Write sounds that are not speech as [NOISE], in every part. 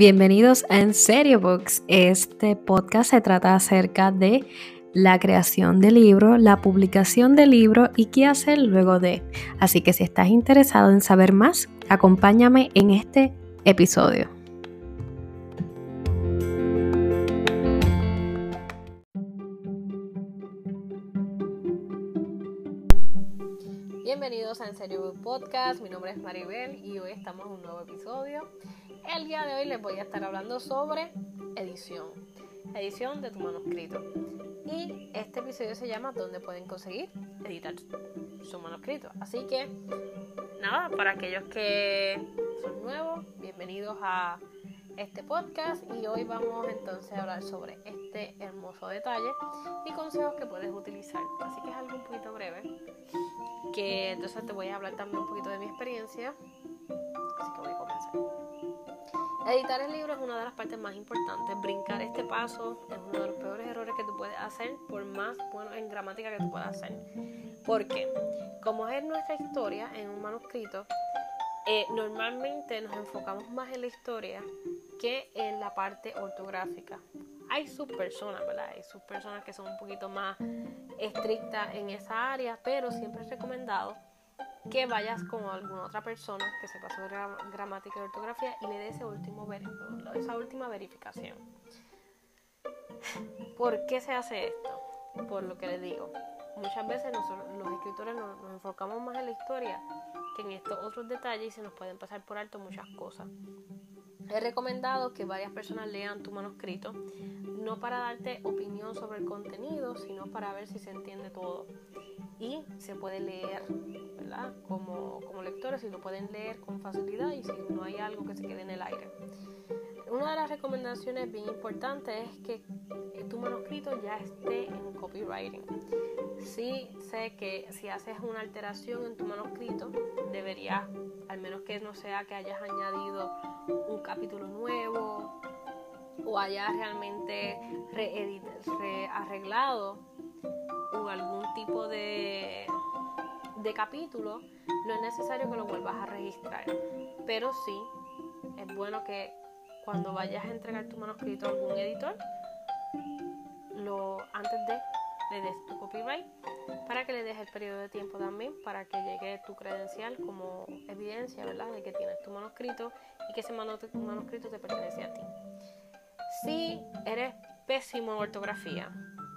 Bienvenidos a En Serio Books. Este podcast se trata acerca de la creación de libro, la publicación de libro y qué hacer luego de. Así que si estás interesado en saber más, acompáñame en este episodio. Bienvenidos a En Serio Book Podcast. Mi nombre es Maribel y hoy estamos en un nuevo episodio. El día de hoy les voy a estar hablando sobre edición, edición de tu manuscrito. Y este episodio se llama ¿Dónde pueden conseguir editar su manuscrito? Así que, nada, para aquellos que son nuevos, bienvenidos a este podcast y hoy vamos entonces a hablar sobre este hermoso detalle y consejos que puedes utilizar. Así que es algo un poquito breve, que entonces te voy a hablar también un poquito de mi experiencia. Editar el libro es una de las partes más importantes. Brincar este paso es uno de los peores errores que tú puedes hacer, por más bueno en gramática que tú puedas hacer. Porque, como es nuestra historia en un manuscrito, eh, normalmente nos enfocamos más en la historia que en la parte ortográfica. Hay sus personas, ¿verdad? Hay sus personas que son un poquito más estrictas en esa área, pero siempre es recomendado que vayas con alguna otra persona que sepa sobre gramática y ortografía y le dé ese último esa última verificación. [LAUGHS] ¿Por qué se hace esto? Por lo que les digo. Muchas veces nosotros, los escritores nos, nos enfocamos más en la historia que en estos otros detalles y se nos pueden pasar por alto muchas cosas. He recomendado que varias personas lean tu manuscrito, no para darte opinión sobre el contenido, sino para ver si se entiende todo. Y se puede leer como, como lectores, si lo pueden leer con facilidad y si no hay algo que se quede en el aire. Una de las recomendaciones bien importantes es que tu manuscrito ya esté en copywriting. Sí sé que si haces una alteración en tu manuscrito, deberías, al menos que no sea que hayas añadido un capítulo nuevo o hayas realmente rearreglado algún tipo de de capítulo, no es necesario que lo vuelvas a registrar. Pero sí, es bueno que cuando vayas a entregar tu manuscrito a algún editor, lo, antes de le des tu copyright para que le des el periodo de tiempo también para que llegue tu credencial como evidencia, ¿verdad? De que tienes tu manuscrito y que ese manuscrito te pertenece a ti. Si eres pésimo en ortografía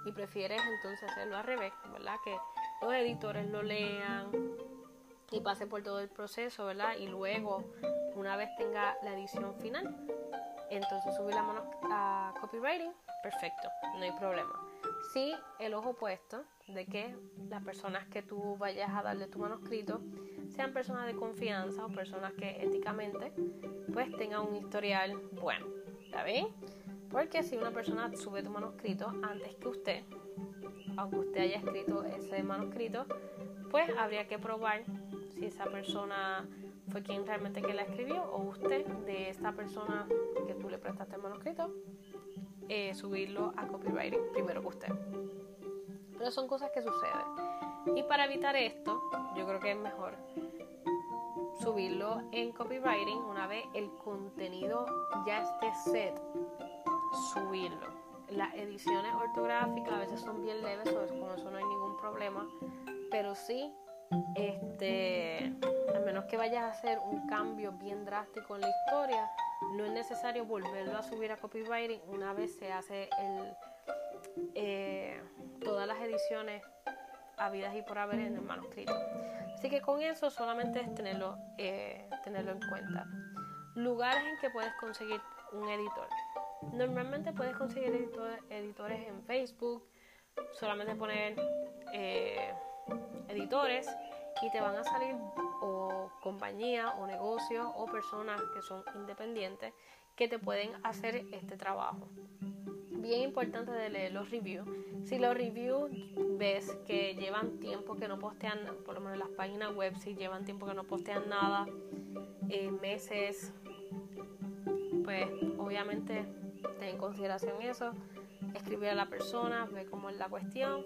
y prefieres entonces hacerlo al revés, ¿verdad? Que los editores lo lean y pase por todo el proceso, ¿verdad? Y luego, una vez tenga la edición final, entonces subir la mano a copywriting, perfecto, no hay problema. Si el ojo puesto de que las personas que tú vayas a darle tu manuscrito sean personas de confianza o personas que éticamente pues tengan un historial bueno, ¿está bien? Porque si una persona sube tu manuscrito antes que usted, aunque usted haya escrito ese manuscrito, pues habría que probar si esa persona fue quien realmente que la escribió o usted de esta persona que tú le prestaste el manuscrito, eh, subirlo a copywriting primero que usted. Pero son cosas que suceden. Y para evitar esto, yo creo que es mejor subirlo en copywriting una vez el contenido ya esté set, subirlo las ediciones ortográficas a veces son bien leves, con eso no hay ningún problema, pero sí, este, al menos que vayas a hacer un cambio bien drástico en la historia, no es necesario volverlo a subir a copywriting una vez se hace el, eh, todas las ediciones habidas y por haber en el manuscrito. Así que con eso solamente es tenerlo, eh, tenerlo en cuenta. Lugares en que puedes conseguir un editor. Normalmente puedes conseguir editores en Facebook, solamente poner eh, editores y te van a salir o compañías o negocios o personas que son independientes que te pueden hacer este trabajo. Bien importante de leer los reviews. Si los reviews ves que llevan tiempo que no postean, por lo menos las páginas web, si llevan tiempo que no postean nada, eh, meses, pues obviamente ten en consideración eso, escribir a la persona, ver cómo es la cuestión.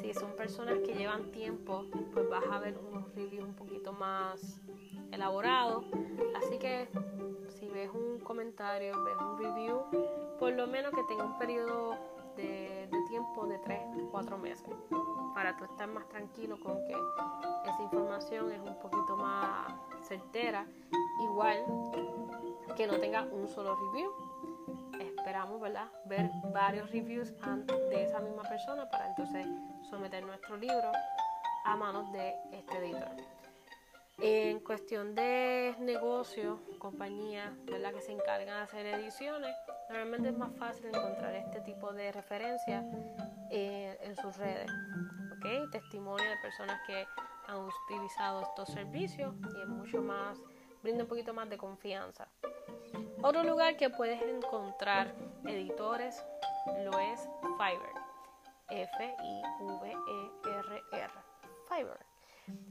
Si son personas que llevan tiempo, pues vas a ver unos reviews un poquito más elaborados. Así que si ves un comentario, ves un review, por lo menos que tenga un periodo de, tiempo de 3, 4 meses, para tú estar más tranquilo con que esa información es un poquito más certera, igual que no tenga un solo review. Esperamos, ¿verdad? Ver varios reviews de esa misma persona para entonces someter nuestro libro a manos de este editor. En cuestión de negocios, compañías que se encargan de hacer ediciones, normalmente es más fácil encontrar este tipo de referencias eh, en sus redes. ¿okay? Testimonio de personas que han utilizado estos servicios y es mucho más, brinda un poquito más de confianza. Otro lugar que puedes encontrar editores lo es Fiverr. F-I-V-E-R-R. Fiverr.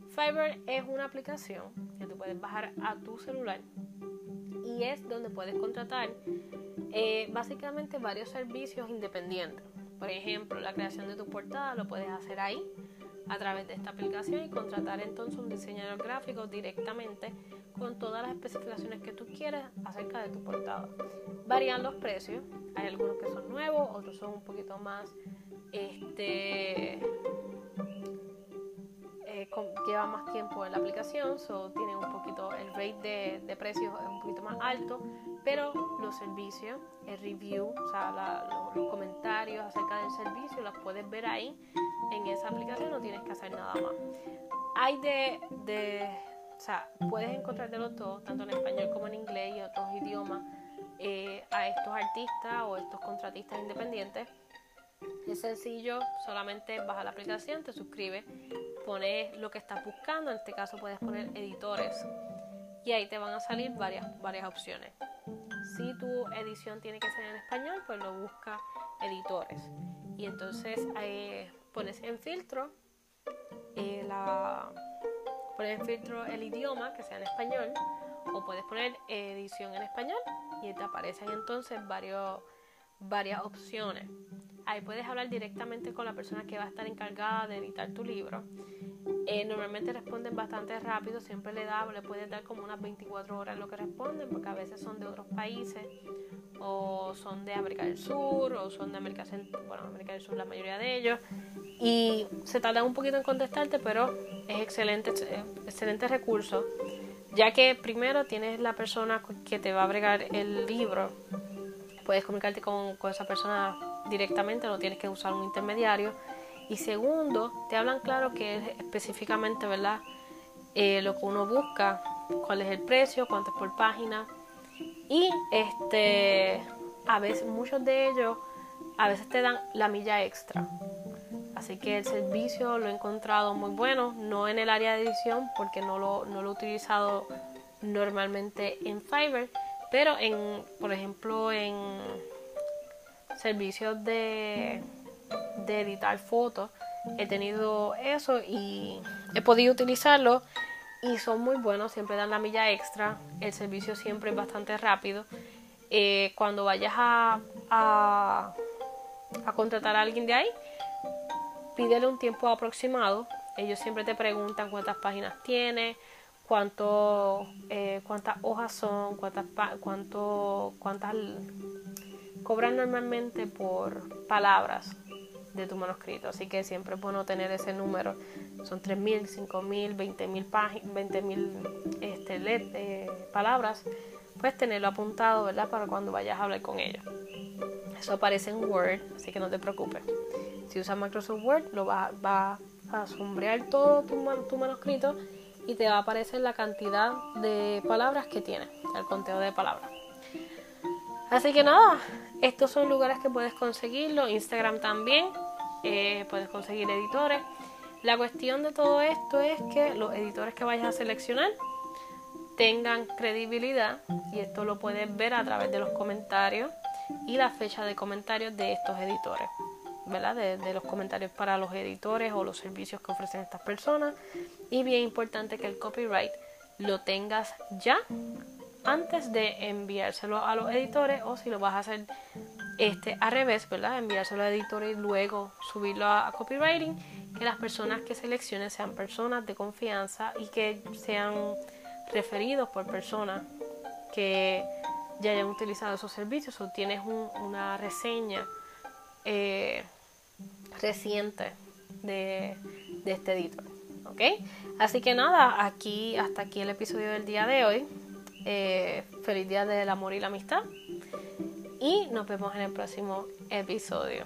Fiverr es una aplicación que tú puedes bajar a tu celular y es donde puedes contratar eh, básicamente varios servicios independientes. Por ejemplo, la creación de tu portada lo puedes hacer ahí a través de esta aplicación y contratar entonces un diseñador gráfico directamente con todas las especificaciones que tú quieres acerca de tu portada. Varían los precios, hay algunos que son nuevos, otros son un poquito más este eh, lleva más tiempo en la aplicación, so tiene un poquito, el rate de, de precios es un poquito más alto, pero los servicios, el review, o sea, los, comentarios acerca del servicio, los puedes ver ahí en esa aplicación, no tienes que hacer nada más. Hay de, de o sea, puedes encontrar de los dos, tanto en español como en inglés y otros idiomas, eh, a estos artistas o estos contratistas independientes. Es sencillo, solamente baja la aplicación, te suscribes, pones lo que estás buscando, en este caso puedes poner editores y ahí te van a salir varias, varias opciones. Si tu edición tiene que ser en español, pues lo busca editores. Y entonces eh, pones en filtro eh, pones en filtro el idioma que sea en español o puedes poner edición en español y te aparecen entonces varios, varias opciones. Ahí puedes hablar directamente con la persona que va a estar encargada de editar tu libro. Eh, normalmente responden bastante rápido, siempre le da, le puedes dar como unas 24 horas lo que responden, porque a veces son de otros países, son de América del Sur, o son de América Central, bueno, América del Sur la mayoría de ellos, y se tarda un poquito en contestarte, pero es excelente, excelente recurso, ya que primero tienes la persona que te va a bregar el libro, puedes comunicarte con, con esa persona directamente, no tienes que usar un intermediario. Y segundo, te hablan claro que es específicamente, ¿verdad? Eh, lo que uno busca, cuál es el precio, cuánto es por página. Y este, a veces, muchos de ellos, a veces te dan la milla extra. Así que el servicio lo he encontrado muy bueno, no en el área de edición, porque no lo, no lo he utilizado normalmente en Fiverr, pero en, por ejemplo, en servicios de, de editar fotos. He tenido eso y he podido utilizarlo y son muy buenos, siempre dan la milla extra, el servicio siempre es bastante rápido. Eh, cuando vayas a, a, contratar a alguien de ahí, pídele un tiempo aproximado. Ellos siempre te preguntan cuántas páginas tiene, cuánto, eh, cuántas hojas son, cuántas, cuánto, cuántas cobran normalmente por palabras de tu manuscrito, así que siempre es bueno tener ese número. Son 3.000, 5.000, 20.000 20.000 este, eh, palabras. Puedes tenerlo apuntado, ¿verdad? Para cuando vayas a hablar con ellos. Eso aparece en Word, así que no te preocupes. Si usas Microsoft Word, lo va, a sombrear todo tu, tu manuscrito y te va a aparecer la cantidad de palabras que tiene, el conteo de palabras. Así que nada, estos son lugares que puedes conseguirlo, Instagram también, eh, puedes conseguir editores. La cuestión de todo esto es que los editores que vayas a seleccionar tengan credibilidad y esto lo puedes ver a través de los comentarios y la fecha de comentarios de estos editores, ¿verdad? De, los comentarios para los editores o los servicios que ofrecen estas personas. Y bien importante que el copyright lo tengas ya antes de enviárselo a los editores o si lo vas a hacer este al revés, ¿verdad? Enviárselo a editores y luego subirlo a, copywriting, que las personas que seleccionen sean personas de confianza y que sean referidos por personas que ya hayan utilizado esos servicios o tienes una reseña eh, reciente de, este editor. ¿Ok? Así que nada, aquí hasta aquí el episodio del día de hoy. Eh, feliz día del amor y la amistad. Y nos vemos en el próximo episodio.